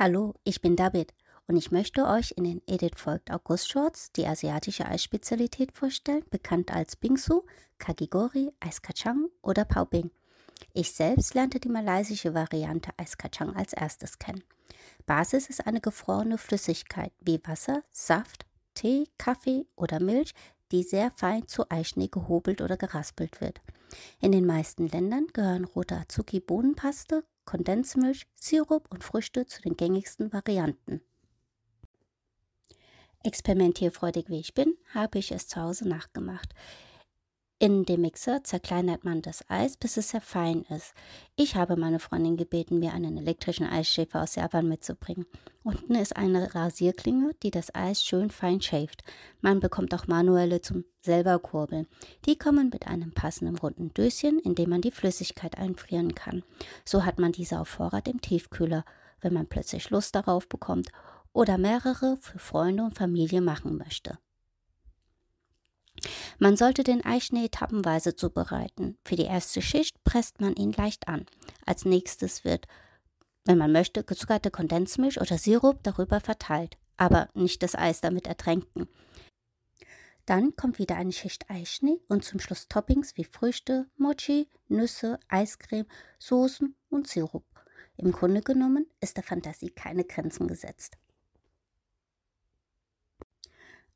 Hallo, ich bin David und ich möchte euch in den Edit folgt August Shorts die asiatische Eisspezialität vorstellen, bekannt als Bingsu, Kagigori, Eiskachang oder Pao Bing. Ich selbst lernte die malaysische Variante Eiskachang als erstes kennen. Basis ist eine gefrorene Flüssigkeit wie Wasser, Saft, Tee, Kaffee oder Milch, die sehr fein zu Eischnee gehobelt oder geraspelt wird. In den meisten Ländern gehören rote Azuki-Bohnenpaste, Kondensmilch, Sirup und Früchte zu den gängigsten Varianten. Experimentierfreudig wie ich bin, habe ich es zu Hause nachgemacht. In dem Mixer zerkleinert man das Eis, bis es sehr fein ist. Ich habe meine Freundin gebeten, mir einen elektrischen Eisschäfer aus Japan mitzubringen. Unten ist eine Rasierklinge, die das Eis schön fein schäft. Man bekommt auch manuelle zum selber kurbeln. Die kommen mit einem passenden runden Döschen, in dem man die Flüssigkeit einfrieren kann. So hat man diese auf Vorrat im Tiefkühler, wenn man plötzlich Lust darauf bekommt oder mehrere für Freunde und Familie machen möchte. Man sollte den Eischnee etappenweise zubereiten. Für die erste Schicht presst man ihn leicht an. Als nächstes wird, wenn man möchte, gezuckerte Kondensmilch oder Sirup darüber verteilt, aber nicht das Eis damit ertränken. Dann kommt wieder eine Schicht Eischnee und zum Schluss Toppings wie Früchte, Mochi, Nüsse, Eiscreme, Soßen und Sirup. Im Grunde genommen ist der Fantasie keine Grenzen gesetzt.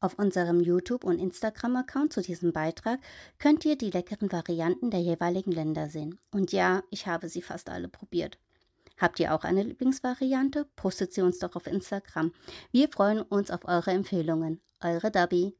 Auf unserem YouTube- und Instagram-Account zu diesem Beitrag könnt ihr die leckeren Varianten der jeweiligen Länder sehen. Und ja, ich habe sie fast alle probiert. Habt ihr auch eine Lieblingsvariante? Postet sie uns doch auf Instagram. Wir freuen uns auf eure Empfehlungen. Eure Dabi.